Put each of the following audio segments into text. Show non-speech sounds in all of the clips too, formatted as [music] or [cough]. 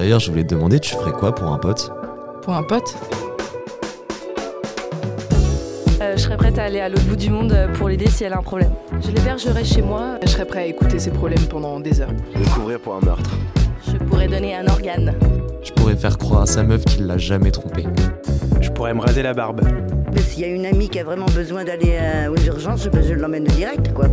D'ailleurs, je voulais te demander, tu ferais quoi pour un pote? Pour un pote? Euh, je serais prête à aller à l'autre bout du monde euh, pour l'aider si elle a un problème. Je l'hébergerai chez moi. Je serais prêt à écouter ses problèmes pendant des heures. Découvrir pour un meurtre. Je pourrais donner un organe. Je pourrais faire croire à sa meuf qu'il l'a jamais trompé. Je pourrais me raser la barbe. Mais s'il y a une amie qui a vraiment besoin d'aller euh, aux urgences, je l'emmène direct, quoi.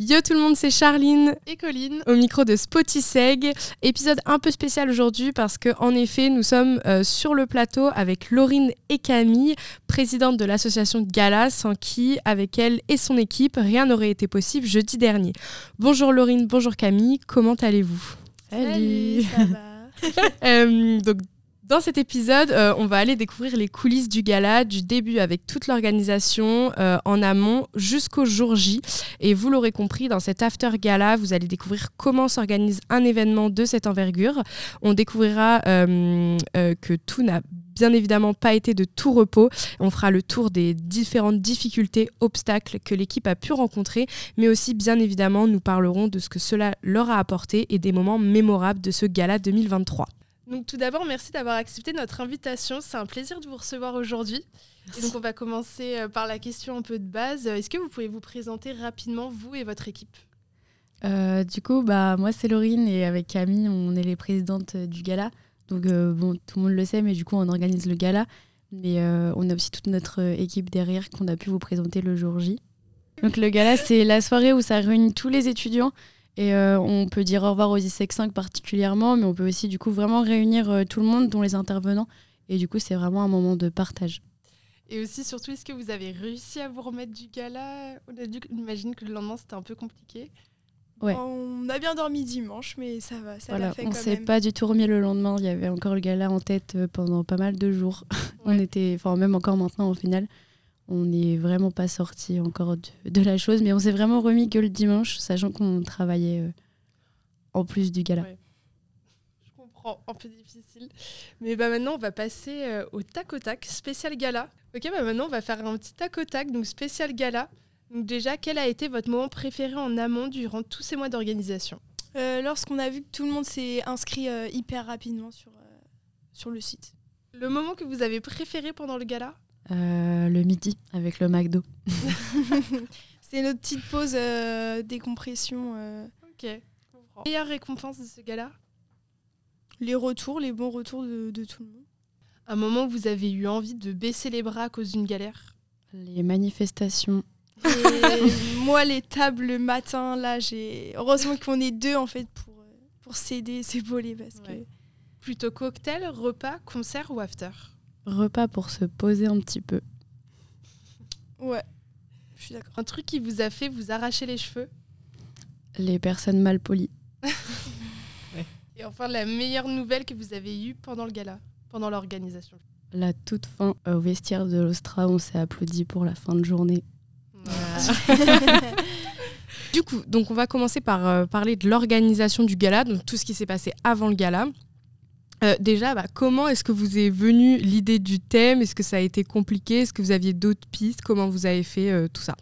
Yo tout le monde, c'est Charline et Colline. au micro de Spotiseg. Épisode un peu spécial aujourd'hui parce que en effet, nous sommes euh, sur le plateau avec Laurine et Camille, présidente de l'association Gala, sans qui, avec elle et son équipe, rien n'aurait été possible jeudi dernier. Bonjour Laurine, bonjour Camille, comment allez-vous? Salut, ça va? [laughs] Euh, donc, dans cet épisode, euh, on va aller découvrir les coulisses du gala, du début avec toute l'organisation euh, en amont jusqu'au jour J. Et vous l'aurez compris, dans cet after gala, vous allez découvrir comment s'organise un événement de cette envergure. On découvrira euh, que tout n'a bien évidemment pas été de tout repos. On fera le tour des différentes difficultés, obstacles que l'équipe a pu rencontrer, mais aussi bien évidemment nous parlerons de ce que cela leur a apporté et des moments mémorables de ce gala 2023. Donc tout d'abord, merci d'avoir accepté notre invitation. C'est un plaisir de vous recevoir aujourd'hui. Et donc on va commencer euh, par la question un peu de base. Est-ce que vous pouvez vous présenter rapidement, vous et votre équipe? Euh, du coup, bah, moi c'est Laurine et avec Camille, on est les présidentes euh, du gala. Donc euh, bon, tout le monde le sait, mais du coup on organise le gala. Mais euh, on a aussi toute notre euh, équipe derrière qu'on a pu vous présenter le jour J. Donc le gala, c'est la soirée où ça réunit tous les étudiants. Et euh, on peut dire au revoir aux ISEC 5 particulièrement, mais on peut aussi du coup vraiment réunir euh, tout le monde, dont les intervenants. Et du coup, c'est vraiment un moment de partage. Et aussi, surtout, est-ce que vous avez réussi à vous remettre du gala? On a dû imagine que le lendemain, c'était un peu compliqué. Ouais. On a bien dormi dimanche, mais ça va, ça Voilà, fait on s'est pas du tout remis le lendemain. Il y avait encore le gala en tête euh, pendant pas mal de jours. [laughs] on était, enfin même encore maintenant au final, on n'est vraiment pas sorti encore de, de la chose, mais on s'est vraiment remis que le dimanche, sachant qu'on travaillait euh, en plus du gala. Ouais. Je comprends, un peu difficile. Mais bah maintenant, on va passer euh, au tac au tac, spécial gala. Ok, bah maintenant, on va faire un petit tac au tac, donc spécial gala. Donc déjà, quel a été votre moment préféré en amont durant tous ces mois d'organisation? Euh, Lorsqu'on a vu que tout le monde s'est inscrit euh, hyper rapidement sur, euh, sur le site. Le moment que vous avez préféré pendant le gala? Euh, le midi avec le McDo. [laughs] C'est notre petite pause euh, décompression. euh, Ok, comprends. Meilleure récompense de ce gala? Les retours, les bons retours de, de tout le monde. Un moment où vous avez eu envie de baisser les bras à cause d'une galère? Les manifestations. Et [laughs] moi, les tables le matin, là, j'ai. Heureusement qu'on est deux, en fait, pour, pour s'aider, s'épauler. Parce que... Plutôt cocktail, repas, concert ou after? Repas pour se poser un petit peu. Ouais, je suis d'accord. Un truc qui vous a fait vous arracher les cheveux? Les personnes mal polies. [laughs] Et enfin, la meilleure nouvelle que vous avez eue pendant le gala, pendant l'organisation. La toute fin euh, au vestiaire de l'Ostra, on s'est applaudi pour la fin de journée. [laughs] Du coup, donc on va commencer par euh, parler de l'organisation du gala, donc tout ce qui s'est passé avant le gala. Euh, déjà, bah, comment est-ce que vous est venue l'idée du thème? Est-ce que ça a été compliqué? Est-ce que vous aviez d'autres pistes? Comment vous avez fait euh, tout ça?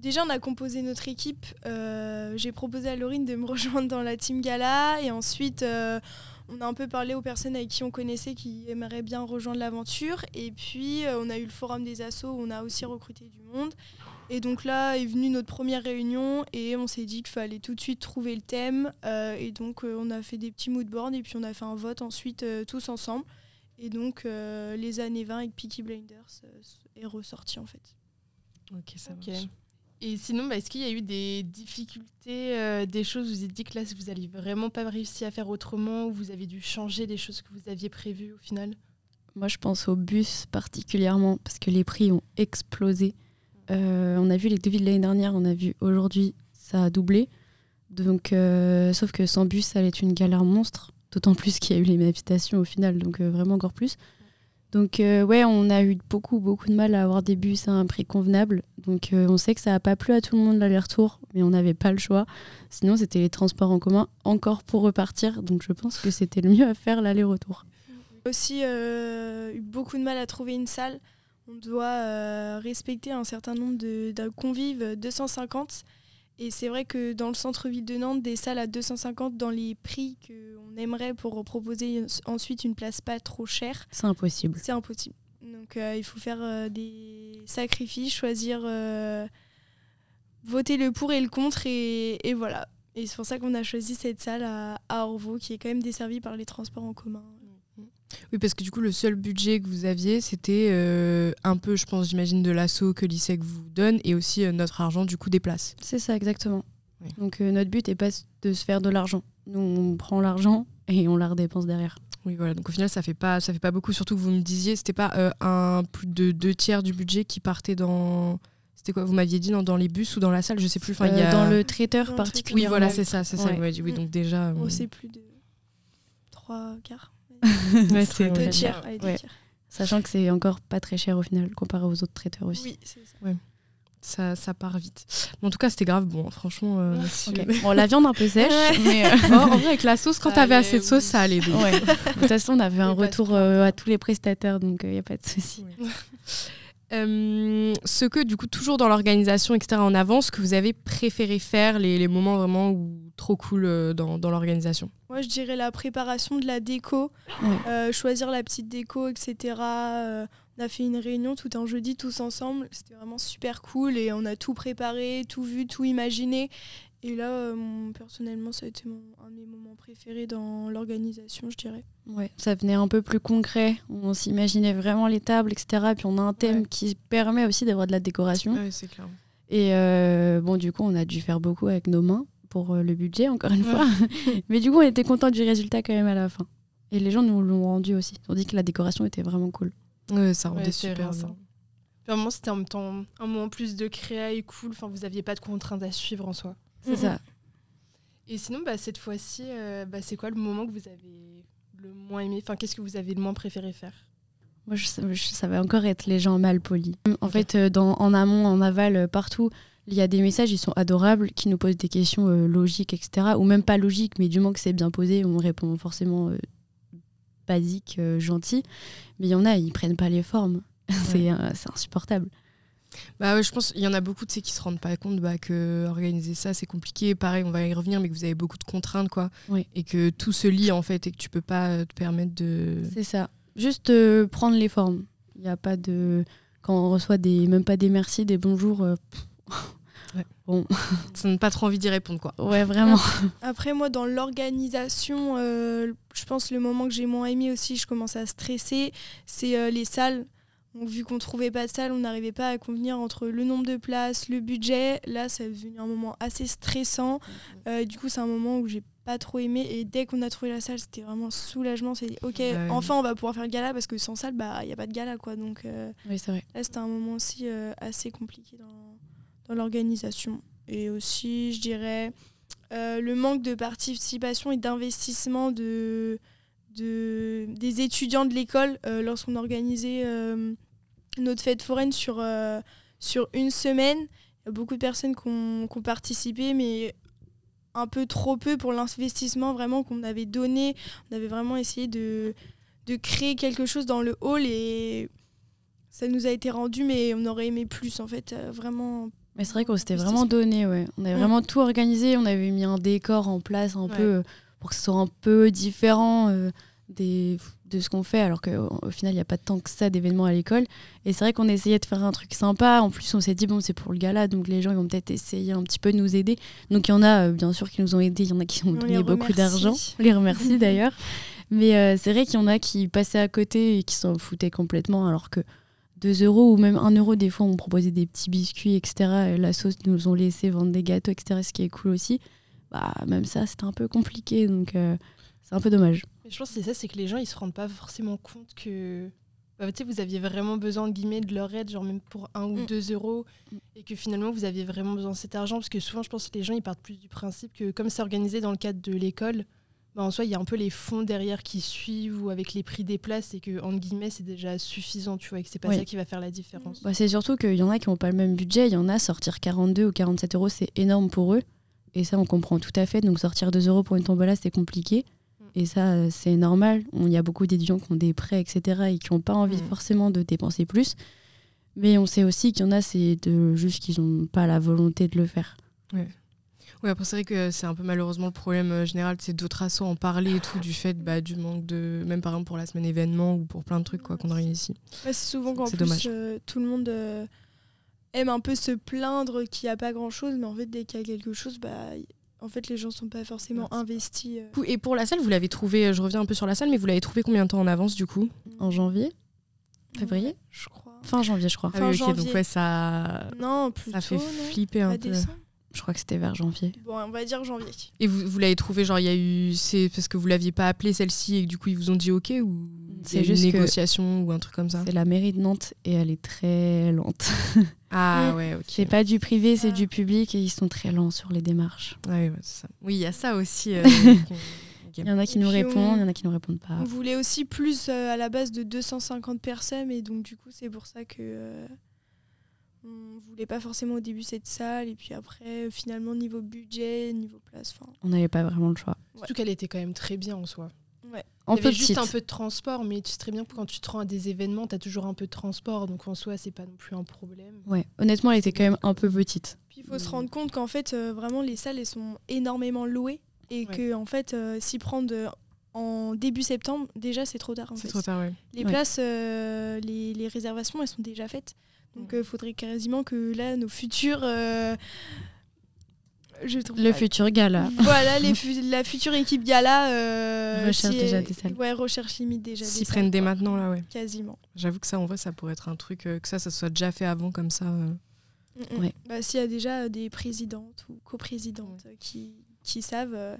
Déjà, on a composé notre équipe. Euh, J'ai proposé à Laurine de me [laughs] rejoindre dans la team gala. Et ensuite, on a un peu parlé aux personnes avec qui on connaissait qui aimeraient bien rejoindre l'aventure. Et puis, on a eu le forum des assos où on a aussi recruté du monde. Et donc là est venue notre première réunion et on s'est dit qu'il fallait tout de suite trouver le thème. Euh, et donc, euh, on a fait des petits moodboards et puis on a fait un vote ensuite euh, tous ensemble. Et donc, euh, les années 20 avec Peaky Blinders euh, est ressorti en fait. Ok, ça Ok. Et sinon, bah, est-ce qu'il y a eu des difficultés, euh, des choses où vous vous êtes dit que là, vous n'alliez vraiment pas réussi à faire autrement, ou vous avez dû changer des choses que vous aviez prévues au final? Moi, je pense au bus particulièrement parce que les prix ont explosé. Euh, on a vu les devis de l'année dernière, on a vu aujourd'hui, ça a doublé. Donc, euh, sauf que sans bus, ça allait être une galère monstre. D'autant plus qu'il y a eu les manifestations au final, donc euh, vraiment encore plus. Donc, ouais, on a eu beaucoup, beaucoup de mal à avoir des bus à un prix convenable. Donc, on sait que ça n'a pas plu à tout le monde l'aller-retour, mais on n'avait pas le choix. Sinon, c'était les transports en commun encore pour repartir. Donc, je pense que c'était le mieux à faire l'aller-retour. aussi eu beaucoup de mal à trouver une salle. On doit euh, respecter un certain nombre de, de convives, 250. Et c'est vrai que dans le centre-ville de Nantes, des salles à 250 dans les prix qu'on aimerait pour proposer ensuite une place pas trop chère, C'est impossible. c'est impossible. Donc euh, il faut faire euh, des sacrifices, choisir, euh, voter le pour et le contre, et, et voilà. Et c'est pour ça qu'on a choisi cette salle à, à Orvaux, qui est quand même desservie par les transports en commun. Oui, parce que du coup, le seul budget que vous aviez, c'était euh, un peu, je pense, j'imagine, de l'assaut que l'ISEC vous donne et aussi euh, notre argent, du coup, des places. C'est ça, exactement. Oui. Donc euh, notre but n'est pas de se faire de l'argent. Nous, on prend l'argent et on la redépense derrière. Oui, voilà. Donc au final, ça fait pas, ça fait pas beaucoup. Surtout que vous me disiez, c'était pas euh, un plus de deux tiers du budget qui partait dans. C'était quoi Vous m'aviez dit dans, dans les bus ou dans la salle Je sais plus. Enfin, il y a... Dans le traiteur le Oui, voilà, c'est ça, c'est ça. Ouais. Oui, donc déjà. Oh, euh, c'est plus de trois quarts. [laughs] Ouais, c'est- Deux tiers. Ouais. Sachant que c'est encore pas très cher au final comparé aux autres traiteurs aussi. Oui, c'est ça. ça, ça part vite. Mais en tout cas, c'était grave bon. hein. Franchement. euh. [laughs] Bon, la viande un peu sèche, mais euh, [laughs] Oh, en vrai, avec la sauce, quand t'avais assez de sauce, ça allait. donc. ouais. de toute façon, on avait un retour euh, à tous les prestataires, donc il n'y a pas de souci. Euh, ce que, du coup, toujours dans l'organisation, etc., en avance, que vous avez préféré faire, les, les moments vraiment où, trop cool euh, dans, dans l'organisation Moi, je dirais la préparation de la déco, Ouais. euh, choisir la petite déco, etc. Euh, on a fait une réunion tout un jeudi tous ensemble. C'était vraiment super cool et on a tout préparé, tout vu, tout imaginé. Et là, euh, personnellement, ça a été mon- un de mes moments préférés dans l'organisation, je dirais. Ouais, ça venait un peu plus concret. On s'imaginait vraiment les tables, etc. Puis on a un thème Ouais. qui permet aussi d'avoir de la décoration. Oui, c'est clair. Et euh, bon, du coup, on a dû faire beaucoup avec nos mains pour euh, le budget, encore une Ouais. fois. [laughs] Mais du coup, on était content du résultat quand même à la fin. Et les gens nous l'ont rendu aussi. Ils ont dit que la décoration était vraiment cool. Ouais, ça rendait Ouais, super ça. bien. Puis à un moment, c'était en même temps un moment plus de créa et cool. Enfin, vous aviez pas de contraintes à suivre en soi. C'est ça. Et sinon, bah, cette fois-ci, euh, bah, c'est quoi le moment que vous avez le moins aimé? Enfin, qu'est-ce que vous avez le moins préféré faire? Moi, je, je- ça va encore être les gens mal polis. En fait, euh, dans, en amont, en aval, euh, partout, il y a des messages, ils sont adorables, qui nous posent des questions euh, logiques, etc. Ou même pas logiques, mais du moment que c'est bien posé, on répond forcément euh, basique, euh, gentil. Mais il y en a, ils prennent pas les formes. [laughs] c'est c'est insupportable. Bah ouais, je pense qu'il y en a beaucoup de ceux qui se rendent pas compte bah, que organiser ça c'est compliqué. Pareil, on va y revenir, mais que vous avez beaucoup de contraintes quoi, Oui. et que tout se lie en fait et que tu peux pas te permettre de. C'est ça. Juste prendre les formes. Il n'y a pas de. Quand on reçoit des, même pas des merci, des bonjours. [laughs] Ouais. Bon, [laughs] Ça n'a pas trop envie d'y répondre quoi. ouais, vraiment. [laughs] Après, moi, dans l'organisation, euh, je pense le moment que j'ai moins aimé aussi, je commence à stresser, c'est euh, les salles. Donc, vu qu'on trouvait pas de salle, on n'arrivait pas à convenir entre le nombre de places, le budget. Là, ça est devenu un moment assez stressant. Euh, du coup, c'est un moment où j'ai pas trop aimé. Et dès qu'on a trouvé la salle, c'était vraiment soulagement. C'est dit, ok, Ouais. enfin, on va pouvoir faire le gala parce que sans salle, bah, il n'y a pas de gala, quoi. Donc euh, Oui, c'est vrai. là, c'était un moment aussi euh, assez compliqué dans, l'organisation. Et aussi, je dirais, euh, le manque de participation et d'investissement de, de, des étudiants de l'école euh, lorsqu'on organisait euh, notre fête foraine sur, sur une semaine. Il y a beaucoup de personnes qui ont, qui ont participé, mais un peu trop peu pour l'investissement vraiment qu'on avait donné. On avait vraiment essayé de, de créer quelque chose dans le hall et ça nous a été rendu, mais on aurait aimé plus en fait. vraiment Mais c'est vrai qu'on s'était vraiment donné, ouais. On avait vraiment tout organisé, on avait mis un décor en place un Ouais. peu euh, pour que ce soit un peu différent euh, des, de ce qu'on fait, alors qu'au au final, il n'y a pas tant que ça d'événements à l'école. Et c'est vrai qu'on essayait de faire un truc sympa. En plus, on s'est dit, bon, c'est pour le gala, donc les gens ils vont peut-être essayer un petit peu de nous aider. Donc il y en a, euh, bien sûr, qui nous ont aidés, il y en a qui ont On donné beaucoup d'argent. On les remercie [laughs] d'ailleurs. Mais euh, c'est vrai qu'il y en a qui passaient à côté et qui s'en foutaient complètement, alors que 2 euros ou même 1 euro, des fois, on proposait des petits biscuits, etc. Et la sauce nous ont laissé vendre des gâteaux, etc. Ce qui est cool aussi. Bah, même ça, c'était un peu compliqué, donc euh, c'est un peu dommage. Mais je pense que c'est ça, c'est que les gens, ils se rendent pas forcément compte que bah, vous aviez vraiment besoin de guillemets de leur aide, genre même pour un ou Mm. deux euros, Mm. et que finalement vous aviez vraiment besoin de cet argent, parce que souvent, je pense que les gens, ils partent plus du principe que comme c'est organisé dans le cadre de l'école, bah, en soi, il y a un peu les fonds derrière qui suivent ou avec les prix des places, et que entre guillemets, c'est déjà suffisant, tu vois, et que c'est pas Oui. ça qui va faire la différence. Bah, c'est surtout qu'il y en a qui n'ont pas le même budget. Il y en a, sortir 42 ou 47 euros, c'est énorme pour eux. Et ça, on comprend tout à fait. Donc, sortir 2 euros pour une tombola, c'est compliqué. Mm. Et ça, c'est normal. On- Il y a beaucoup d'étudiants qui ont des prêts, etc. et qui n'ont pas envie Mm. forcément de dépenser plus. Mais on sait aussi qu'il y en a, c'est de juste qu'ils n'ont pas la volonté de le faire. Oui, après, c'est vrai que c'est un peu malheureusement le problème euh, général, c'est d'autres assos en parler et tout, du fait bah, du manque de. Même par exemple pour la semaine événement ou pour plein de trucs quoi qu'on organise ici. Ouais, c'est souvent qu'en plus euh, tout le monde euh, aime un peu se plaindre qu'il n'y a pas grand chose, mais en fait dès qu'il y a quelque chose, bah y- en fait les gens sont pas forcément investis. Et pour la salle, vous l'avez trouvé, je reviens un peu sur la salle, mais vous l'avez trouvé combien de temps en avance du coup En janvier Février Ouais, je crois. Fin janvier, je crois. Fin oui, ok, janvier. donc ouais, ça, Non, plutôt. ça fait non flipper un peu. décembre Je crois que c'était vers janvier. Bon, on va dire janvier. Et vous, vous l'avez trouvé, genre, il y a eu. C'est parce que vous l'aviez pas appelée celle-ci et que du coup ils vous ont dit ok ou C'est juste une négociation ou un truc comme ça? C'est la mairie de Nantes et elle est très lente. [laughs] Ah Mm. ouais, ok. C'est pas du privé, c'est Ah. du public et ils sont très lents sur les démarches. Ah oui, ouais, c'est ça. Oui, il y a ça aussi. euh, [laughs] Il y en a qui Et nous répondent, on- il y en a qui nous répondent pas. On voulait aussi plus euh, à la base de 250 personnes et donc du coup c'est pour ça que euh, on voulait pas forcément au début cette salle et puis après finalement niveau budget, niveau place, enfin On n'avait pas vraiment le choix. Surtout qu'elle était quand même très bien en soi. En Il y avait petite. juste un peu de transport, mais tu sais très bien que quand tu te rends à des événements, tu as toujours un peu de transport, donc en soi, c'est pas non plus un problème. Ouais, honnêtement, elle était quand même un peu petite. Puis il faut se rendre compte qu'en fait, euh, vraiment, les salles, elles sont énormément louées. Et Ouais. que, en fait, euh, s'y prendre euh, en début septembre, déjà, c'est trop tard. en fait. trop tard, ouais. Les Ouais. places, euh, les, les réservations, elles sont déjà faites. Donc, il faudrait quasiment que là, nos futurs. euh, je trouve Le pas- futur gala. [laughs] Voilà, les fu- la future équipe gala. euh, Recherche si déjà des salles. Ouais, recherche limite déjà. S'ils des prennent salles, dès quoi. maintenant, là, ouais. Quasiment. J'avoue que ça, en vrai, ça pourrait être un truc, euh, que ça, ça soit déjà fait avant, comme ça. euh. Mm, mm. Ouais. Bah, S'il y a déjà des présidentes ou coprésidentes euh, qui, qui savent, euh,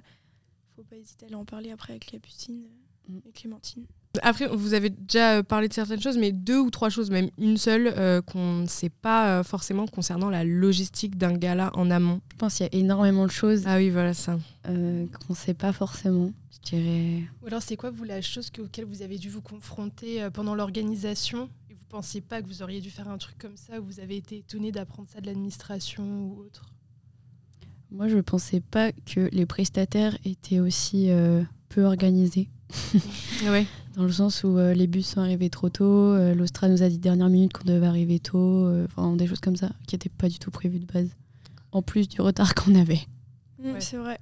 faut pas hésiter à aller en parler après avec Capucine euh, Mm. et Clémentine. Après, vous avez déjà euh, parlé de certaines choses, mais deux ou trois choses, même une seule, euh, qu'on ne sait pas euh, forcément concernant la logistique d'un gala en amont. Je pense qu'il y a énormément de choses Ah oui, voilà ça. euh, qu'on ne sait pas forcément. Je dirais. Ou alors, c'est quoi, vous, la chose que- auquel vous avez dû vous confronter euh, pendant l'organisation? Et vous pensiez pas que vous auriez dû faire un truc comme ça, ou vous avez été étonné d'apprendre ça de l'administration ou autre? Moi, je pensais pas que les prestataires étaient aussi euh, peu organisés. [laughs] Ouais. Dans le sens où euh, les bus sont arrivés trop tôt, euh, l'Austra nous a dit dernière minute qu'on devait arriver tôt, euh, enfin des choses comme ça qui n'étaient pas du tout prévues de base. En plus du retard qu'on avait. Mm, Ouais. C'est vrai.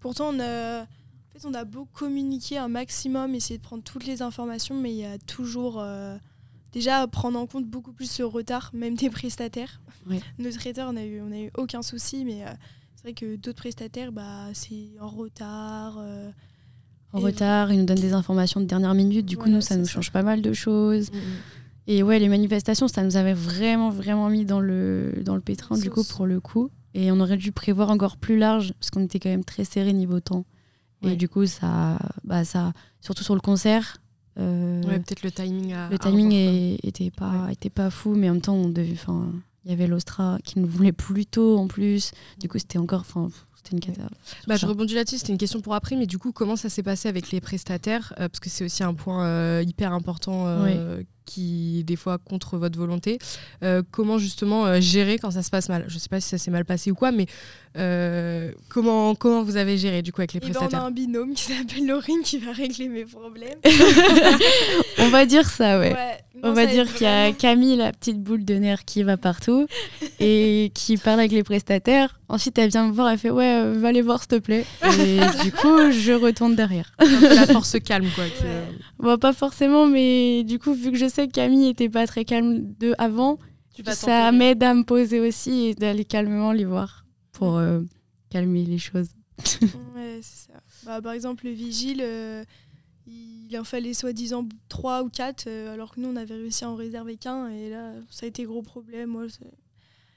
Pourtant, on a, en fait, on a beau communiquer un maximum, essayer de prendre toutes les informations, mais il y a toujours. euh, déjà, prendre en compte beaucoup plus le retard, même des prestataires. Ouais. Nos traiteurs, on a eu, on a eu aucun souci, mais euh, c'est vrai que d'autres prestataires, bah, c'est en retard. euh, En Et- retard, ils nous donnent des informations de dernière minute, du coup Voilà, nous ça nous ça. change pas mal de choses. Et ouais, les manifestations, ça nous avait vraiment, vraiment mis dans le, dans le pétrin, du coup, pour le coup. Et on aurait dû prévoir encore plus large, parce qu'on était quand même très serré niveau temps. Ouais. Et du coup, ça, bah, ça, surtout sur le concert, euh, Ouais, peut-être le timing à. le timing est- était, pas, était pas fou, mais en même temps, on devait, enfin, il y avait l'Ostra qui nous voulait plus tôt en plus. Du coup, c'était encore, c'était une cata. Bah, je rebondis là-dessus, c'était une question pour après, mais du coup, comment ça s'est passé avec les prestataires Euh, Parce que c'est aussi un point euh, hyper important euh, qui, des fois, contre votre volonté. Euh, comment justement euh, gérer quand ça se passe mal? Je sais pas si ça s'est mal passé ou quoi, mais euh, comment, comment vous avez géré du coup avec les Et ben, on a prestataires? un binôme qui s'appelle Laurine qui va régler mes problèmes. [laughs] On va dire ça, ouais. Ouais, On va dire qu'il y a. Camille, la petite boule de nerfs qui va partout [laughs] et qui parle avec les prestataires. Ensuite, elle vient me voir, elle fait Ouais, euh, va aller voir, s'il te plaît. Et [laughs] du coup, je retourne derrière. La force calme, quoi. qui, Ouais. euh, Bon, pas forcément, mais du coup, vu que je sais que Camille était pas très calme de avant, ça m'aide à me poser aussi et d'aller calmement les voir pour euh, calmer les choses. Ouais, c'est ça. Bah, par exemple, le vigile, euh, il en fallait soi-disant 3 ou 4, alors que nous, on avait réussi à en réserver qu'un. Et là, ça a été gros problème. Moi,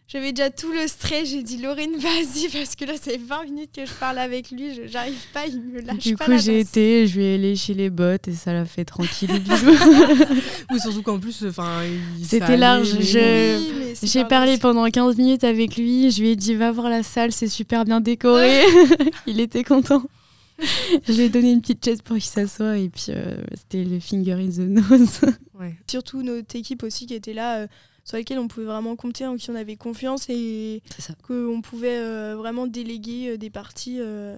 j'avais déjà tout le stress. J'ai dit, Laurine, vas-y, parce que là, c'est 20 minutes que je parle avec lui. je- J'arrive pas, il me lâche Du pas coup, la j'ai été, je lui ai léché les bottes et ça l'a fait tranquille. Ou [laughs] surtout qu'en plus, enfin, C'était large, je- Oui, J'ai parlé pendant 15 minutes avec lui. Je lui ai dit, va voir la salle, c'est super bien décoré. [laughs] il était content. [laughs] je lui ai donné une petite chaise pour qu'il s'assoie et puis euh, c'était le finger in the nose. [laughs] Ouais. Surtout notre équipe aussi qui était là, euh, sur laquelle on pouvait vraiment compter, en qui on avait confiance et qu'on pouvait euh, vraiment déléguer des parties de,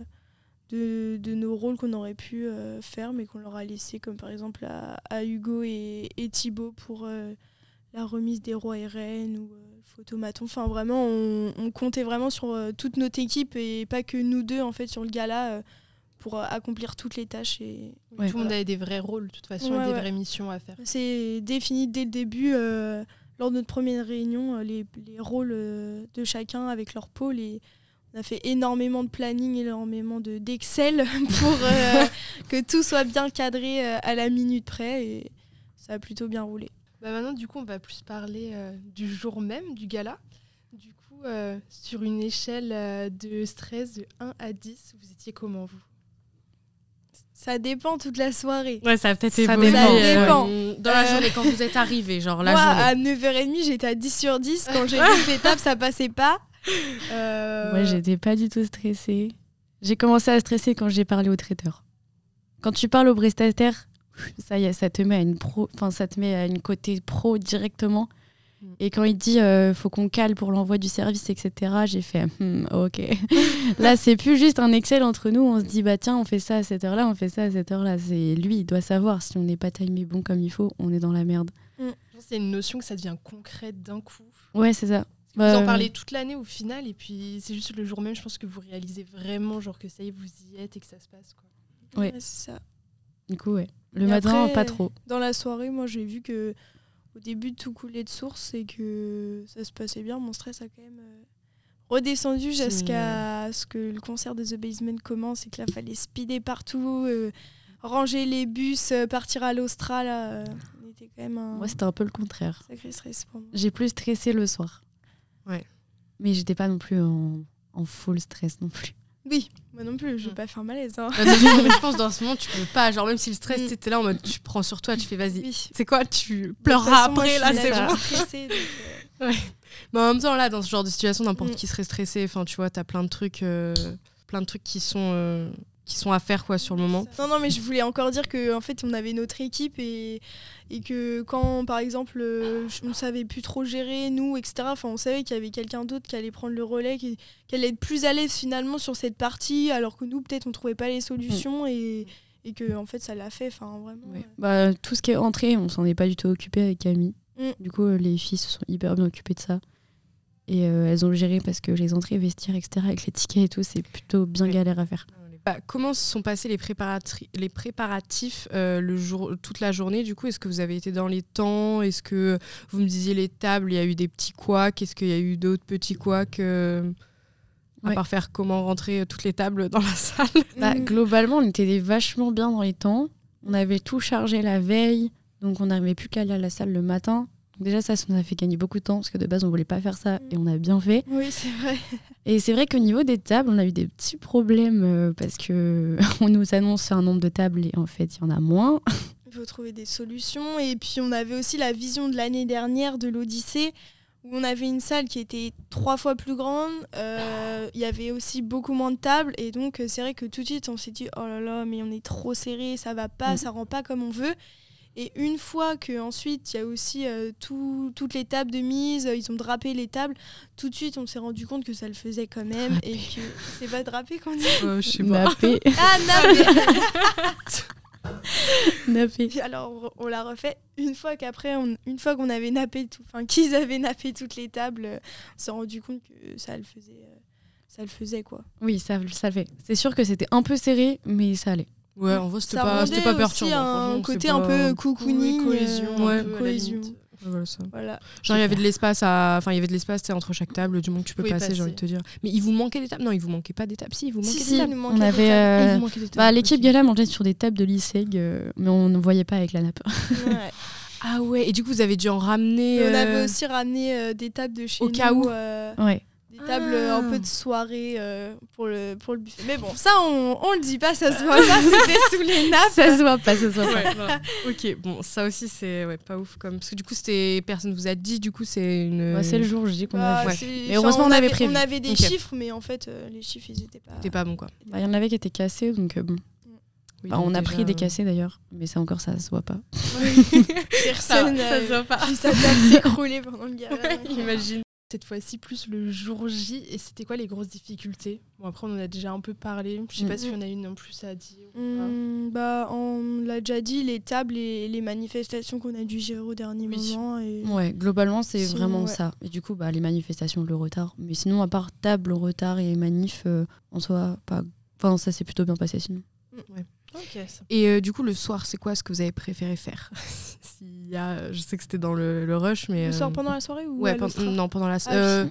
de nos rôles qu'on aurait pu faire, mais qu'on leur a laissé, comme par exemple à, à Hugo et, et Thibaut pour la remise des rois et reines ou photomaton. Enfin, vraiment, on, on comptait vraiment sur toute notre équipe et pas que nous deux, en fait, sur le gala pour euh, accomplir toutes les tâches. Et. Tout le monde avait des vrais rôles, de toute façon, Ouais, et des ouais. vraies missions à faire. C'est défini dès le début, euh, lors de notre première réunion, euh, les, les rôles de chacun avec leur pôle. Et on a fait énormément de planning, énormément de- d'Excel [laughs] pour euh, [laughs] que tout soit bien cadré à la minute près. Et ça a plutôt bien roulé. Bah maintenant, du coup, on va plus parler euh, du jour même du gala. Du coup, euh, sur une échelle euh, de stress de 1 à 10, vous étiez comment, vous? Ça dépend toute la soirée. Ouais, ça a peut-être Ça évolué. dépend. euh, Ça dépend. Dans la Euh, journée, quand vous êtes arrivé, genre la [laughs] Moi, journée. à 9h30, j'étais à 10 sur 10. Quand j'ai vu que l'étape, ça passait pas. Euh, Moi, j'étais pas du tout stressée. J'ai commencé à stresser quand j'ai parlé au traiteur. Quand tu parles au prestataire, ça y est, ça te met à une pro, enfin ça te met à une côté pro directement. Mm. Et quand il dit euh, faut qu'on cale pour l'envoi du service, etc., j'ai fait Hmm, ok. [laughs] là, c'est plus juste un Excel entre nous. On se dit bah tiens, on fait ça à cette heure-là, on fait ça à cette heure-là. C'est lui, il doit savoir si on n'est pas timé bon comme il faut, on est dans la merde. Y a une notion que ça devient concrète d'un coup. Ouais, c'est ça. Vous en Bah, parlez toute l'année au final, et puis c'est juste le jour même, je pense que vous réalisez vraiment, genre que ça y est, vous y êtes et que ça se passe. Quoi. Ouais. c'est ça. Du coup, ouais. Le Et matin, après, pas trop. Dans la soirée, moi, j'ai vu que au début, tout coulait de source et que ça se passait bien. Mon stress a quand même euh, redescendu jusqu'à ce que le concert de The Basement commence et que là, fallait speeder partout, euh, ranger les bus, euh, partir à l'Austral. euh, on était quand même un Moi, c'était un peu le contraire. sacré stress pour moi. J'ai plus stressé le soir. Ouais. Mais j'étais pas non plus en, en full stress non plus. Oui, moi non plus, je vais Mm. pas faire malaise. hein. De toute façon, je pense dans ce moment, tu peux pas. Genre, même si le stress, Mm. t'étais là en mode tu prends sur toi, tu fais vas-y. Oui. C'est quoi Tu pleureras façon, moi, après, je là, c'est bon. stressée, donc, euh, Mais en même temps, là, dans ce genre de situation, n'importe Mm. qui serait stressé. Enfin, tu vois, t'as plein de trucs, euh, plein de trucs qui sont, euh, qui sont à faire quoi sur le moment. Non, non, mais je voulais encore dire que en fait, on avait notre équipe et, et que quand, par exemple, euh, on savait plus trop gérer, nous, etc., enfin, on savait qu'il y avait quelqu'un d'autre qui allait prendre le relais, qui, qui allait être plus à l'aise finalement sur cette partie, alors que nous, peut-être, on trouvait pas les solutions et, et que, en fait, ça l'a fait, enfin, vraiment. Ouais. ouais. Bah, tout ce qui est entré, on s'en est pas du tout occupé avec Camille. Mm. Du coup, euh, les filles se sont hyper bien occupées de ça. Et euh, elles ont géré parce que les entrées vestiaires, etc., avec les tickets et tout, c'est plutôt bien Ouais. galère à faire. Bah, comment se sont passés les, préparatri- les préparatifs euh, le jour, toute la journée Du coup, est-ce que vous avez été dans les temps? Est-ce que vous me disiez les tables, il y a eu des petits couacs? Est-ce qu'il y a eu d'autres petits couacs euh, À part faire comment rentrer euh, toutes les tables [laughs] dans la salle? Bah, Mm. globalement, on était des- vachement bien dans les temps. On avait tout chargé la veille, donc on n'arrivait plus qu'à aller à la salle le matin. Déjà, ça, ça nous a fait gagner beaucoup de temps parce que de base, on voulait pas faire ça et on a bien fait. Oui, c'est vrai. Et c'est vrai qu'au niveau des tables, on a eu des petits problèmes euh, parce que [laughs] on nous annonce un nombre de tables et en fait, il y en a moins. Il faut trouver des solutions. Et puis, on avait aussi la vision de l'année dernière de l'Odyssée, où on avait une salle qui était trois fois plus grande. Euh, Il y avait aussi beaucoup moins de tables. Et donc, euh, c'est vrai que tout de suite, on s'est dit oh là là, mais on est trop serré, ça va pas, Mm. ça rend pas comme on veut. Et une fois que ensuite il y a aussi euh, tout- toutes les tables de mise, euh, ils ont drapé les tables, tout de suite on s'est rendu compte que ça le faisait quand même et que c'est pas drapé qu'on dit. Euh, Je sais pas. Nappé. [laughs] Ah nappé [laughs] Nappé. Alors on l'a refait une fois qu'après, on- une fois qu'on avait nappé, tout- enfin qu'ils avaient nappé toutes les tables, on s'est rendu compte que ça le faisait, euh, ça le faisait quoi. Oui, ça, ça le fait. C'est sûr que c'était un peu serré, mais ça allait. Ouais, en vrai, c'était Ça pas, pas aussi perturbant. un côté un peu cocooning, Oui, cohésion, euh, un ouais, peu, cohésion. Ouais, voilà, ça. Voilà. Genre, il y avait de l'espace à... enfin, il y avait de l'espace entre chaque table, du moment que tu peux passer, j'ai envie de te dire. Mais il vous manquait des tables? Non, il vous manquait pas des tables. Si, il vous manquait Si, des si, tables. on avait. euh, vous manquait des tables. bah, L'équipe. Gala mangeait sur des tables de l'ISEG, euh, mais on ne voyait pas avec la nappe. Ouais. Ah ouais, et du coup, vous avez dû en ramener. On euh, avait aussi ramené euh, des tables de chez au nous. cas où. euh, Ouais. Des tables euh, Ah. un peu de soirée euh, pour, le, pour le buffet. Mais bon, [laughs] ça, on, on le dit pas, ça se voit pas, c'était sous les [laughs] nappes. Ça se voit pas, ça se voit pas. Ouais, ok, bon, ça aussi, c'est ouais, pas ouf. Comme... Parce que du coup, c'était personne vous a dit, du coup, c'est une. Ouais, c'est le jour, je dis qu'on Bah, a Mais heureusement, on avait prévu. On avait des chiffres, mais en fait, euh, les chiffres, ils étaient pas. C'était pas bon, quoi. Bah, Il y en avait qui étaient cassés, donc euh, bon. Oui, Bah, donc on a déjà, pris des cassés d'ailleurs, mais ça encore, ça se voit pas. [laughs] Personne. Ça, ça se voit pas. sa table s'écroulait pendant le euh, Imagine. Cette fois-ci plus le jour J. Et c'était quoi les grosses difficultés? Bon, après, on en a déjà un peu parlé. Je sais pas Mhm. s'il y en a une en plus à dire. ou pas. Hum, bah, on l'a déjà dit, les tables et les manifestations qu'on a dû gérer au dernier Oui. moment. Et... Ouais, globalement, c'est vraiment ouais. ça. Et du coup, bah, les manifestations, le retard. Mais sinon, à part table, retard et manif, euh, en soi, pas. Enfin, ça s'est plutôt bien passé sinon. Ok, ça- Et euh, du coup, le soir, c'est quoi ce que vous avez préféré faire? [laughs] S'il y a, Je sais que c'était dans le, le rush, mais. Le soir euh, pendant la soirée ou Ouais, à pen- l'Ostra non, pendant la. Ah, euh,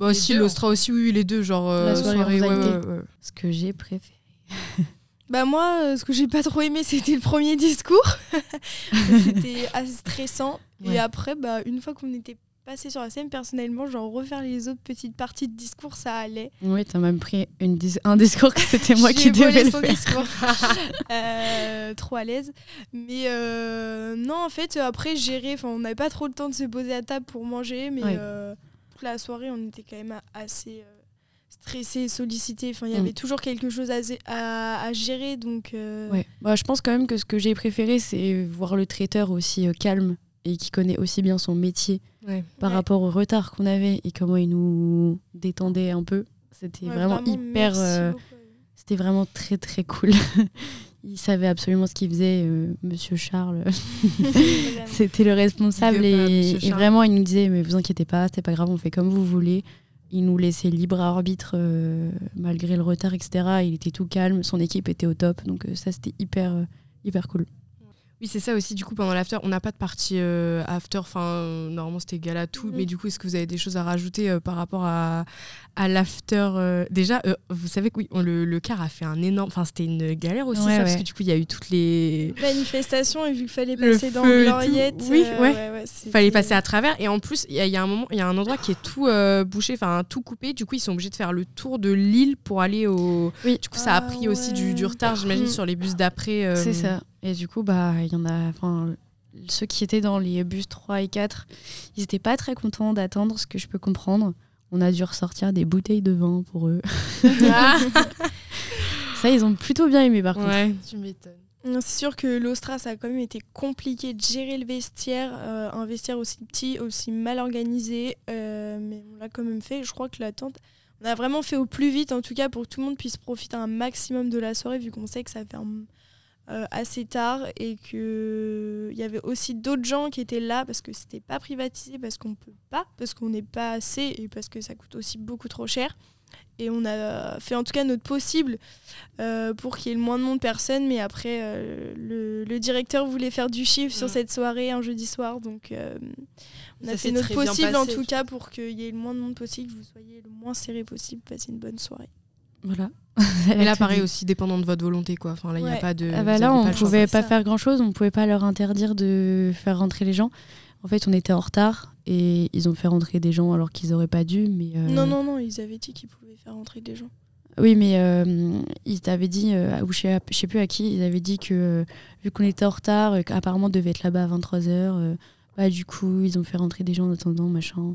bah, Les si, deux, l'Ostra aussi, oui, les deux, genre. euh, La soirée ouais, rivalité. ouais, ouais. Ce que j'ai préféré. [laughs] Bah moi, ce que j'ai pas trop aimé, c'était le premier discours. [laughs] c'était [laughs] assez stressant. Ouais. Et après, bah, une fois qu'on était passé sur la scène, personnellement, genre refaire les autres petites parties de discours, ça allait. Oui, t'as même pris une dis- un discours que c'était moi [laughs] qui devais le son faire. discours. [laughs] Euh, trop à l'aise. Mais euh, non, en fait, après, gérer, on n'avait pas trop le temps de se poser à table pour manger, mais Ouais. euh, toute la soirée, on était quand même assez euh, stressés, sollicités. Enfin, il y Mm. avait toujours quelque chose à, à, à gérer, donc. euh, Ouais. Bah, je pense quand même que ce que j'ai préféré, c'est voir le traiteur aussi euh, calme et qui connaît aussi bien son métier Ouais. par Ouais. rapport au retard qu'on avait et comment il nous détendait un peu. C'était ouais, vraiment, hyper. euh. C'était vraiment très très cool. [laughs] il savait absolument ce qu'il faisait, euh, Monsieur Charles. [laughs] [laughs] C'était le responsable à et, vraiment il nous disait mais vous inquiétez pas, c'est pas grave, on fait comme vous voulez. Il nous laissait libre arbitre euh, malgré le retard, etc. Il était tout calme, son équipe était au top, donc euh, ça c'était hyper hyper cool. Oui, c'est ça aussi. Du coup, pendant l'after, on n'a pas de partie euh, after. Enfin, normalement, c'était gala tout. Mhm. Mais du coup, est-ce que vous avez des choses à rajouter euh, par rapport à, à l'after euh, Déjà, euh, vous savez que oui, on- le, le car a fait un énorme. Enfin, c'était une galère aussi, Ouais, ça, parce que du coup, il y a eu toutes les. Manifestation, et vu qu'il fallait Le passer dans. Gloriette. Oui, ouais. Fallait passer à travers. Et en plus, il y, a- il y a un moment, il y a un endroit qui est tout bouché, enfin tout coupé. Du coup, ils sont obligés de faire le tour de l'île pour aller au. Oui. Du coup, ça a Ah pris aussi du, retard, j'imagine, Mm. sur les bus d'après. C'est ça. Et du coup, bah, il y en a. Enfin, ceux qui étaient dans les bus 3 et 4, ils n'étaient pas très contents d'attendre, ce que je peux comprendre. On a dû ressortir des bouteilles de vin pour eux. Ah, [laughs] Ça, ils ont plutôt bien aimé par contre. Tu m'étonnes. C'est sûr que l'Ostra, ça a quand même été compliqué de gérer le vestiaire, euh, un vestiaire aussi petit, aussi mal organisé, euh, mais on l'a quand même fait. Je crois que l'attente, on a vraiment fait au plus vite, en tout cas pour que tout le monde puisse profiter un maximum de la soirée, vu qu'on sait que ça ferme euh, assez tard et que il y avait aussi d'autres gens qui étaient là parce que c'était pas privatisé, parce qu'on peut pas, parce qu'on n'est pas assez et parce que ça coûte aussi beaucoup trop cher. Et on a fait en tout cas notre possible euh, pour qu'il y ait le moins de monde personne. Mais après, euh, le, le directeur voulait faire du chiffre sur Mm. cette soirée, un jeudi soir. Donc, euh, on Ça a fait notre possible en tout cas pour qu'il y ait le moins de monde possible, que vous soyez le moins serré possible, passer une bonne soirée. Voilà. [laughs] Et là, pareil dit. aussi, dépendant de votre volonté, quoi. Enfin, là, il n'y a Ouais. pas de. Ah bah là, pas on choix. pouvait pas ça. faire grand chose, on pouvait pas leur interdire de faire rentrer les gens. En fait, on était en retard et ils ont fait rentrer des gens alors qu'ils auraient pas dû. Mais euh, Non, non, non, ils avaient dit qu'ils pouvaient faire entrer des gens. Oui, mais euh, ils t'avaient dit, euh, ou je sais, je sais plus à qui, ils avaient dit que euh, vu qu'on était en retard, qu'apparemment on devait être là-bas à 23h, bah, du coup, ils ont fait rentrer des gens en attendant, machin.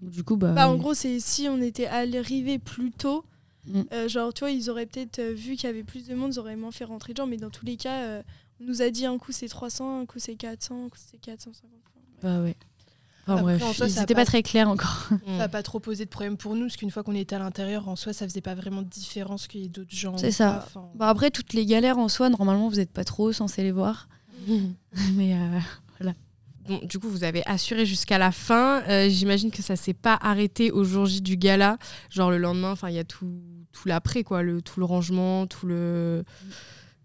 Donc, du coup, bah. Bah, en gros, c'est si on était arrivé plus tôt, Mm. euh, genre, tu vois, ils auraient peut-être euh, vu qu'il y avait plus de monde, ils auraient moins fait rentrer de gens. Mais dans tous les cas, euh, on nous a dit un coup c'est 300, un coup c'est 400, un coup c'est 450. Bah ouais. Enfin, Après, bref, en soi, ils pas- pas très clairs encore. [laughs] Ça Mm. n'a pas trop posé de problème pour nous, parce qu'une fois qu'on était à l'intérieur, en soi, ça faisait pas vraiment de différence qu'il y ait d'autres gens. C'est ça. enfin. Bah après, toutes les galères en soi, normalement, vous n'êtes pas trop censés les voir. [laughs] Mais euh, Bon, du coup, vous avez assuré jusqu'à la fin. Euh, J'imagine que ça s'est pas arrêté au jour J du gala. Genre le lendemain, enfin, il y a tout, tout l'après, quoi. Le, tout le rangement, tout le.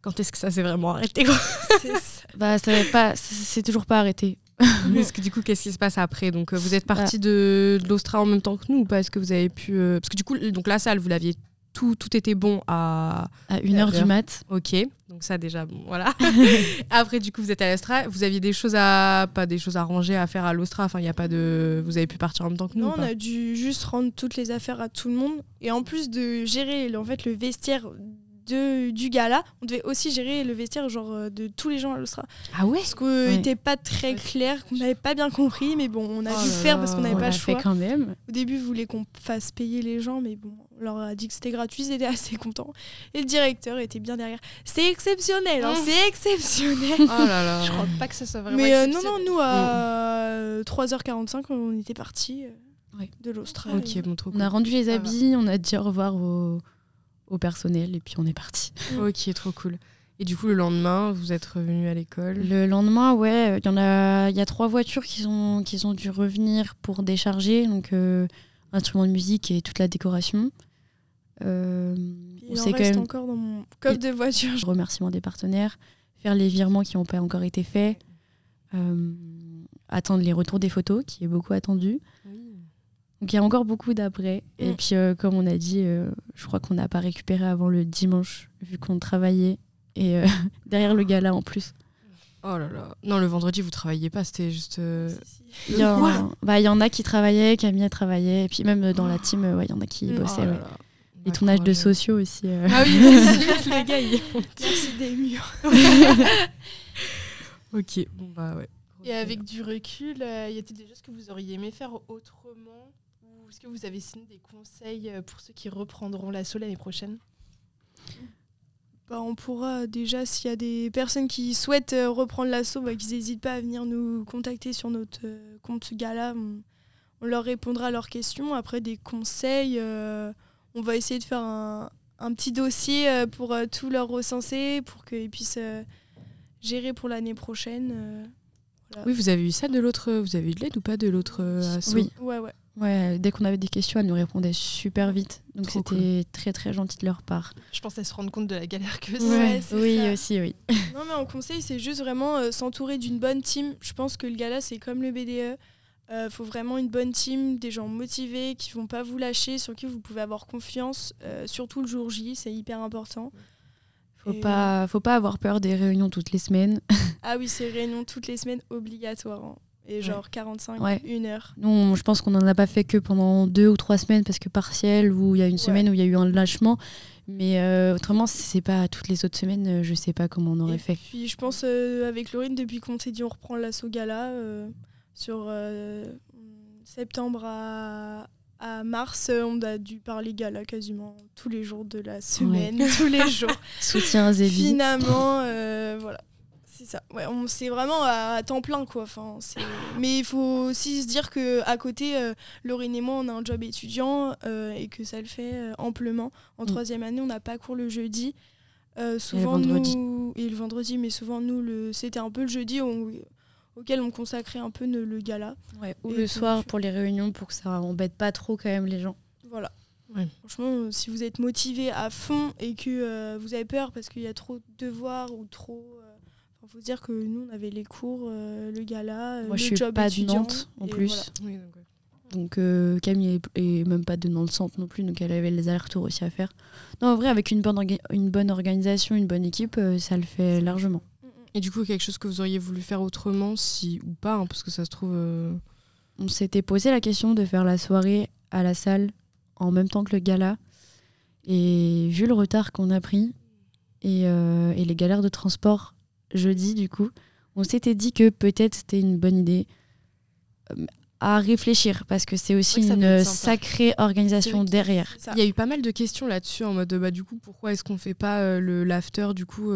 Quand est-ce que ça s'est vraiment arrêté quoi [laughs] ça. bah, ça pas, c'est toujours pas arrêté. [laughs] Parce que du coup, qu'est-ce qui se passe après? Donc, euh, vous êtes parti de, de l'Ostra en même temps que nous ou pas? Est-ce que vous avez pu. euh, Parce que du coup, donc la salle, vous l'aviez. Tout, tout était bon à. À 1h du mat. Ok, donc ça déjà, bon, voilà. [laughs] Après, du coup, vous êtes à l'Ostra. Vous aviez des choses à. Pas des choses à ranger, à faire à l'Ostra. Enfin, il n'y a pas de. Vous avez pu partir en même temps que nous Non, ou on a dû juste rendre toutes les affaires à tout le monde. Et en plus de gérer en fait, le vestiaire de, du gala, on devait aussi gérer le vestiaire genre, euh, de tous les gens à l'Ostra. Ah ouais Ce qui n'était pas très clair, qu'on n'avait pas bien compris, mais bon, on a Oh dû faire parce qu'on n'avait pas le fait choix. quand même. Au début, ils voulaient qu'on fasse payer les gens, mais bon, on leur a dit que c'était gratuit, ils étaient assez contents. Et le directeur était bien derrière. C'est exceptionnel, hein, Mmh. c'est exceptionnel. Oh là là. Je crois pas que ça soit vraiment. mais euh, non, non, nous, à 3h45, on était partis. de l'Australie. Ok, bon, trop On a cool. rendu les habits, on a dit au revoir au, au personnel et puis on est parti. Ok, trop cool. Et du coup, le lendemain, vous êtes revenu à l'école? Le lendemain, ouais, il y en a, il y a trois voitures qui sont qui ont dû revenir pour décharger, donc euh, instruments de musique et toute la décoration. Euh, Il en quand reste même encore dans mon coffre de voiture. remerciements des partenaires, faire les virements qui n'ont pas encore été faits, euh, attendre les retours des photos, qui est beaucoup attendu. Donc il y a encore beaucoup d'après. Et Mm. puis euh, comme on a dit, euh, je crois qu'on n'a pas récupéré avant le dimanche, vu qu'on travaillait. Et euh, [laughs] derrière le gala en plus. Oh là là. Non, le vendredi, vous travailliez pas, c'était juste. euh, Il y, en- bah, il y en a qui travaillaient, Camille travaillait, et puis même dans la team, ouais, il y en a qui oh bossaient. là ouais. là. Les tournages de Incroyable. sociaux aussi. euh. Ah oui, [laughs] les gars. ils- [laughs] Merci des murs. [laughs] ok, bon bah ouais. Et avec du recul, euh, y a-t-il des choses que vous auriez aimé faire autrement Ou est-ce que vous avez signé des conseils euh, pour ceux qui reprendront l'assaut l'année prochaine? Bah, on pourra déjà, s'il y a des personnes qui souhaitent euh, reprendre l'assaut, bah, qu'ils n'hésitent pas à venir nous contacter sur notre euh, compte Gala. On, on leur répondra à leurs questions. Après, des conseils, euh, on va essayer de faire un, un petit dossier euh, pour euh, tout leur recenser, pour qu'ils puissent euh, gérer pour l'année prochaine. euh. Oui, vous avez eu ça de l'autre. Vous avez eu de l'aide ou pas de l'autre euh, asso Oui. Ouais, ouais. Ouais, dès qu'on avait des questions, elle nous répondait super vite. Donc c'était très très gentil de leur part. Je pense qu'elles se rendent compte de la galère que c'est. Ouais, c'est oui, ça. aussi, oui. Non, mais en conseil, c'est juste vraiment euh, s'entourer d'une bonne team. Je pense que le gala, c'est comme le BDE. Il faut vraiment une bonne team, des gens motivés qui vont pas vous lâcher, sur qui vous pouvez avoir confiance, euh, surtout le jour J, c'est hyper important. Faut Et- pas, faut pas avoir peur des réunions toutes les semaines. [laughs] Ah oui, c'est réunion toutes les semaines obligatoire. hein. Et genre 45, Ouais. une heure. Nous, on- je pense qu'on en a pas fait que pendant deux ou trois semaines parce que partiel ou il y a une semaine où il y a eu un lâchement. Mais euh, autrement, si c'est pas toutes les autres semaines, euh, je sais pas comment on aurait Et fait. puis je pense euh, avec Laurine, depuis qu'on s'est dit on reprend l'assaut gala, euh, sur euh, septembre à, à mars, euh, on a dû parler gala quasiment tous les jours de la semaine, [laughs] tous les jours. Soutien Zélie. Finalement, euh, voilà. C'est ça. Ouais, on c'est vraiment à, à temps plein quoi. Enfin, mais il faut aussi se dire que à côté, euh, Laurine et moi, on a un job étudiant euh, et que ça le fait amplement. En Mm. troisième année, on n'a pas cours le jeudi. Souvent vendredi. nous et le vendredi, mais souvent nous le c'était un peu le jeudi on- auquel on consacrait un peu le gala. Ouais, ou Et le soir pour les réunions pour que ça embête pas trop quand même les gens. Voilà. Ouais. Franchement, euh, si vous êtes motivé à fond et que euh, vous avez peur parce qu'il y a trop de devoirs ou trop. Il faut se dire que nous, on avait les cours, euh, le gala, euh, Moi, le je suis job pas de étudiant, Nantes en plus. voilà. Oui, donc, euh, Camille est, est même pas de le centre non plus, donc elle avait les allers-retours aussi à faire. Non, en vrai, avec une bonne, orga- une bonne organisation, une bonne équipe, euh, ça le fait largement. Et du coup, quelque chose que vous auriez voulu faire autrement, si ou pas, hein, parce que ça se trouve. euh, On s'était posé la question de faire la soirée à la salle en même temps que le gala. Et vu le retard qu'on a pris et, euh, et les galères de transport jeudi, du coup, on s'était dit que peut-être c'était une bonne idée euh, à réfléchir parce que c'est aussi une sacrée organisation derrière. Il y a eu pas mal de questions là-dessus en mode bah du coup pourquoi est-ce qu'on fait pas euh, le l'after du coup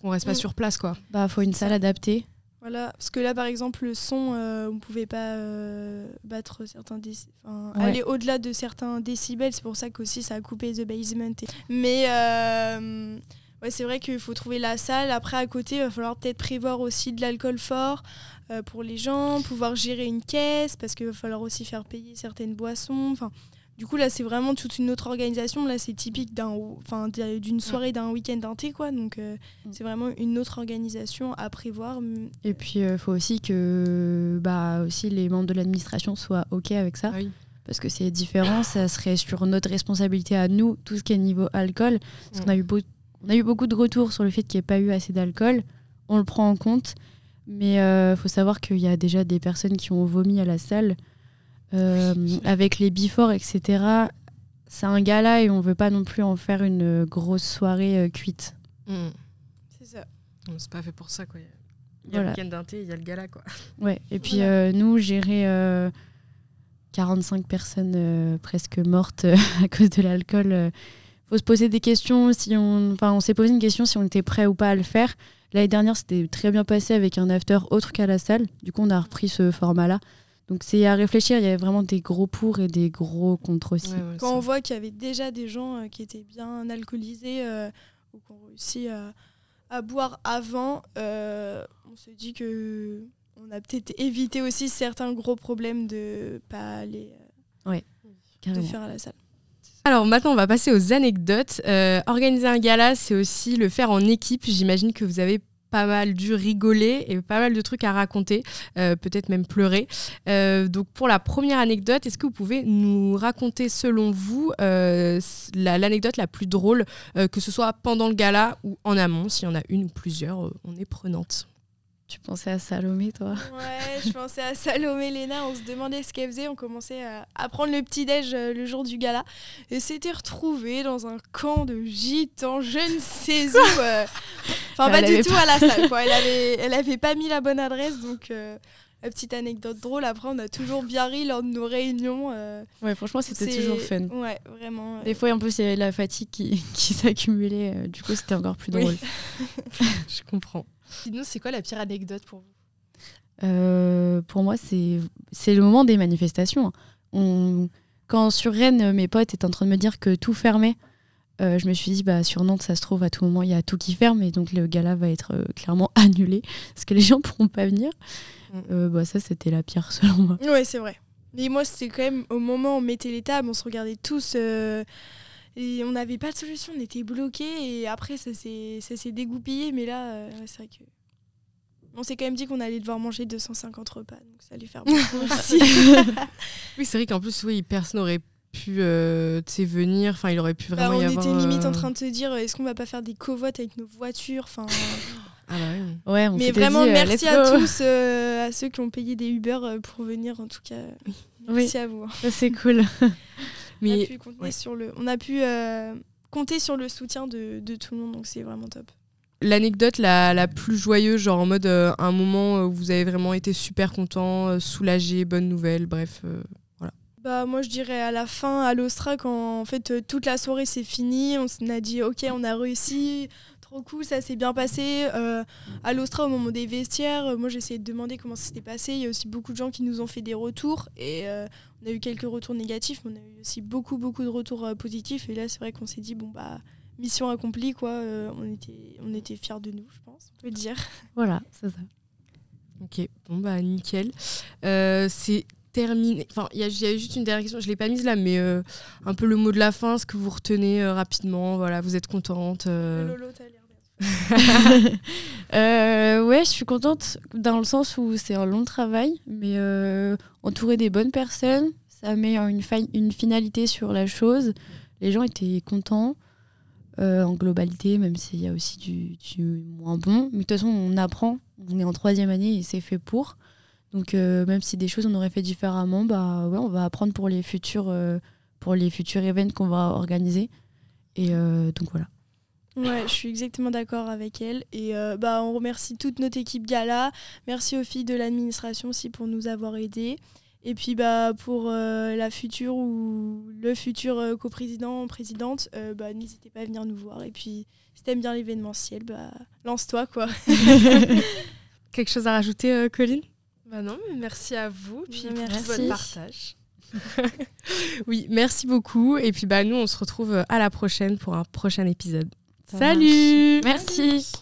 qu'on reste pas Mm. sur place quoi. Bah, faut une salle adaptée. Voilà, parce que là, par exemple, le son, euh, on ne pouvait pas euh, battre certains déci- enfin, Ouais. aller au-delà de certains décibels. C'est pour ça qu'aussi ça a coupé The Basement. et- Mais euh, ouais, c'est vrai qu'il faut trouver la salle. Après, à côté, il va falloir peut-être prévoir aussi de l'alcool fort euh, pour les gens, pouvoir gérer une caisse, parce qu'il va falloir aussi faire payer certaines boissons. Enfin, du coup, là, c'est vraiment toute une autre organisation. Là, c'est typique d'un, enfin, d'une soirée, d'un week-end d'un thé, quoi. Donc, euh, Mm. c'est vraiment une autre organisation à prévoir. Et puis, il faut aussi que bah, aussi les membres de l'administration soient OK avec ça. Ah oui. Parce que c'est différent, ça serait sur notre responsabilité à nous, tout ce qui est niveau alcool. Parce Mm. qu'on a, eu beau- on a eu beaucoup de retours sur le fait qu'il n'y ait pas eu assez d'alcool. On le prend en compte. Mais il faut savoir qu'il y a déjà des personnes qui ont vomi à la salle. Euh, avec les before, etc. C'est un gala et on veut pas non plus en faire une euh, grosse soirée euh, cuite. Mm. C'est ça. C'est pas fait pour ça quoi. Il y a Voilà. le week-end d'un thé, il y a le gala quoi. [laughs] Ouais, et puis Voilà. euh, nous, gérer euh, 45 personnes euh, presque mortes euh, [laughs] à cause de l'alcool, euh, faut se poser des questions. Si on, enfin, on s'est posé une question si on était prêt ou pas à le faire. L'année dernière, c'était très bien passé avec un after autre qu'à la salle. Du coup, on a repris ce format-là. Donc c'est à réfléchir, il y a vraiment des gros pour et des gros contre aussi. Ouais, ouais, Quand on voit qu'il y avait déjà des gens euh, qui étaient bien alcoolisés euh, ou qui ont réussi à, à boire avant, euh, on se dit que on a peut-être évité aussi certains gros problèmes de pas aller euh, de faire à la salle. Alors maintenant, on va passer aux anecdotes. Euh, organiser un gala, c'est aussi le faire en équipe. J'imagine que vous avez pas mal dû rigoler et pas mal de trucs à raconter, euh, peut-être même pleurer. Euh, donc pour la première anecdote, est-ce que vous pouvez nous raconter selon vous euh, la- l'anecdote la, plus drôle, euh, que ce soit pendant le gala ou en amont, s'il y en a une ou plusieurs, euh, on est prenante? Tu pensais à Salomé, toi? Ouais, je pensais à Salomé Léna, on se demandait ce qu'elle faisait, on commençait à, prendre le petit-déj le jour du gala et s'était retrouvée dans un camp de gitans, je ne sais où. [laughs] Enfin, pas du tout à la salle, quoi. Elle avait, elle avait pas mis la bonne adresse, donc euh, la petite anecdote drôle. Après, on a toujours bien ri lors de nos réunions. euh, Ouais, franchement, c'était toujours fun. Ouais, vraiment. euh, Des fois, en plus, il y avait la fatigue qui, [laughs] qui s'accumulait. euh, du coup, c'était encore plus Oui. drôle. [laughs] Je comprends. Sinon, c'est quoi la pire anecdote pour vous? Euh, pour moi, c'est c'est le moment des manifestations. On, quand sur Rennes, mes potes étaient en train de me dire que tout fermait, euh, je me suis dit, bah, sur Nantes, ça se trouve, à tout moment, il y a tout qui ferme, et donc le gala va être euh, clairement [laughs] annulé, parce que les gens pourront pas venir. Mm. Euh, bah, ça, c'était la pire, [laughs] selon moi. Ouais, c'est vrai. Mais moi, c'était quand même au moment où on mettait les tables, on se regardait tous euh, et on n'avait pas de solution, on était bloqués et après ça s'est dégoupillé. Mais là, euh, c'est vrai que. On s'est quand même dit qu'on allait devoir manger 250 repas, donc ça allait faire beaucoup aussi. [laughs] Oui, c'est vrai qu'en plus, oui, personne n'aurait pu euh, venir. Enfin, il aurait pu Bah, vraiment on y avoir. était limite euh, en train de se dire est-ce qu'on va pas faire des covotes avec nos voitures? Enfin, Ah bah oui. Ouais, on Mais vraiment, dit, euh, merci à tous, euh, [laughs] à ceux qui ont payé des Uber euh, pour venir en tout cas. Merci à vous. hein. C'est cool. [laughs] on a Mais pu, compter ouais. sur le, on a pu euh, compter sur le soutien de, de tout le monde, donc c'est vraiment top. l'anecdote la, la plus joyeuse, genre en mode euh, un moment où vous avez vraiment été super content, soulagé, bonne nouvelle, bref. Bah moi je dirais à la fin à l'Ostra quand en fait euh, toute la soirée c'est fini, on a dit ok on a réussi, trop cool ça s'est bien passé. Euh, à l'Ostra au moment des vestiaires, euh, moi j'ai essayé de demander comment ça s'était passé. Il y a aussi beaucoup de gens qui nous ont fait des retours et on a eu quelques retours négatifs, mais on a eu aussi beaucoup beaucoup de retours positifs et là c'est vrai qu'on s'est dit bon bah mission accomplie quoi. On était on était fiers de nous je pense on peut le dire. Voilà, c'est ça. Ok, bon bah nickel. C'est terminé. Enfin, il y, y a juste une dernière question, je l'ai pas mise là, mais euh, un peu le mot de la fin, ce que vous retenez euh, rapidement. Voilà, vous êtes contente. euh, Lolo t'as l'air bien. [laughs] Euh, ouais, je suis contente dans le sens où c'est un long travail, mais euh, entouré des bonnes personnes, ça met une, finalité sur la chose. Les gens étaient contents euh, en globalité, même s'il y a aussi du, du moins bon. Mais de toute façon, on apprend. On est en troisième année et c'est fait pour. Donc euh, même si des choses on aurait fait différemment, bah ouais, on va apprendre pour les futurs, euh, pour les futurs événements qu'on va organiser. Et euh, donc voilà. Ouais, je suis exactement d'accord avec elle. Et euh, bah, on remercie toute notre équipe Gala. Merci aux filles de l'administration aussi pour nous avoir aidés. Et puis bah, pour euh, la future ou le futur euh, coprésident, présidente, euh, bah, n'hésitez pas à venir nous voir. Et puis si t'aimes bien l'événementiel, bah, lance-toi quoi. [laughs] [laughs] Quelque chose à rajouter, euh, Colline? Bah non, mais merci à vous, puis pour Merci. tout votre partage. [laughs] Oui, merci beaucoup. Et puis bah nous, on se retrouve à la prochaine pour un prochain épisode. Ça Salut Merci.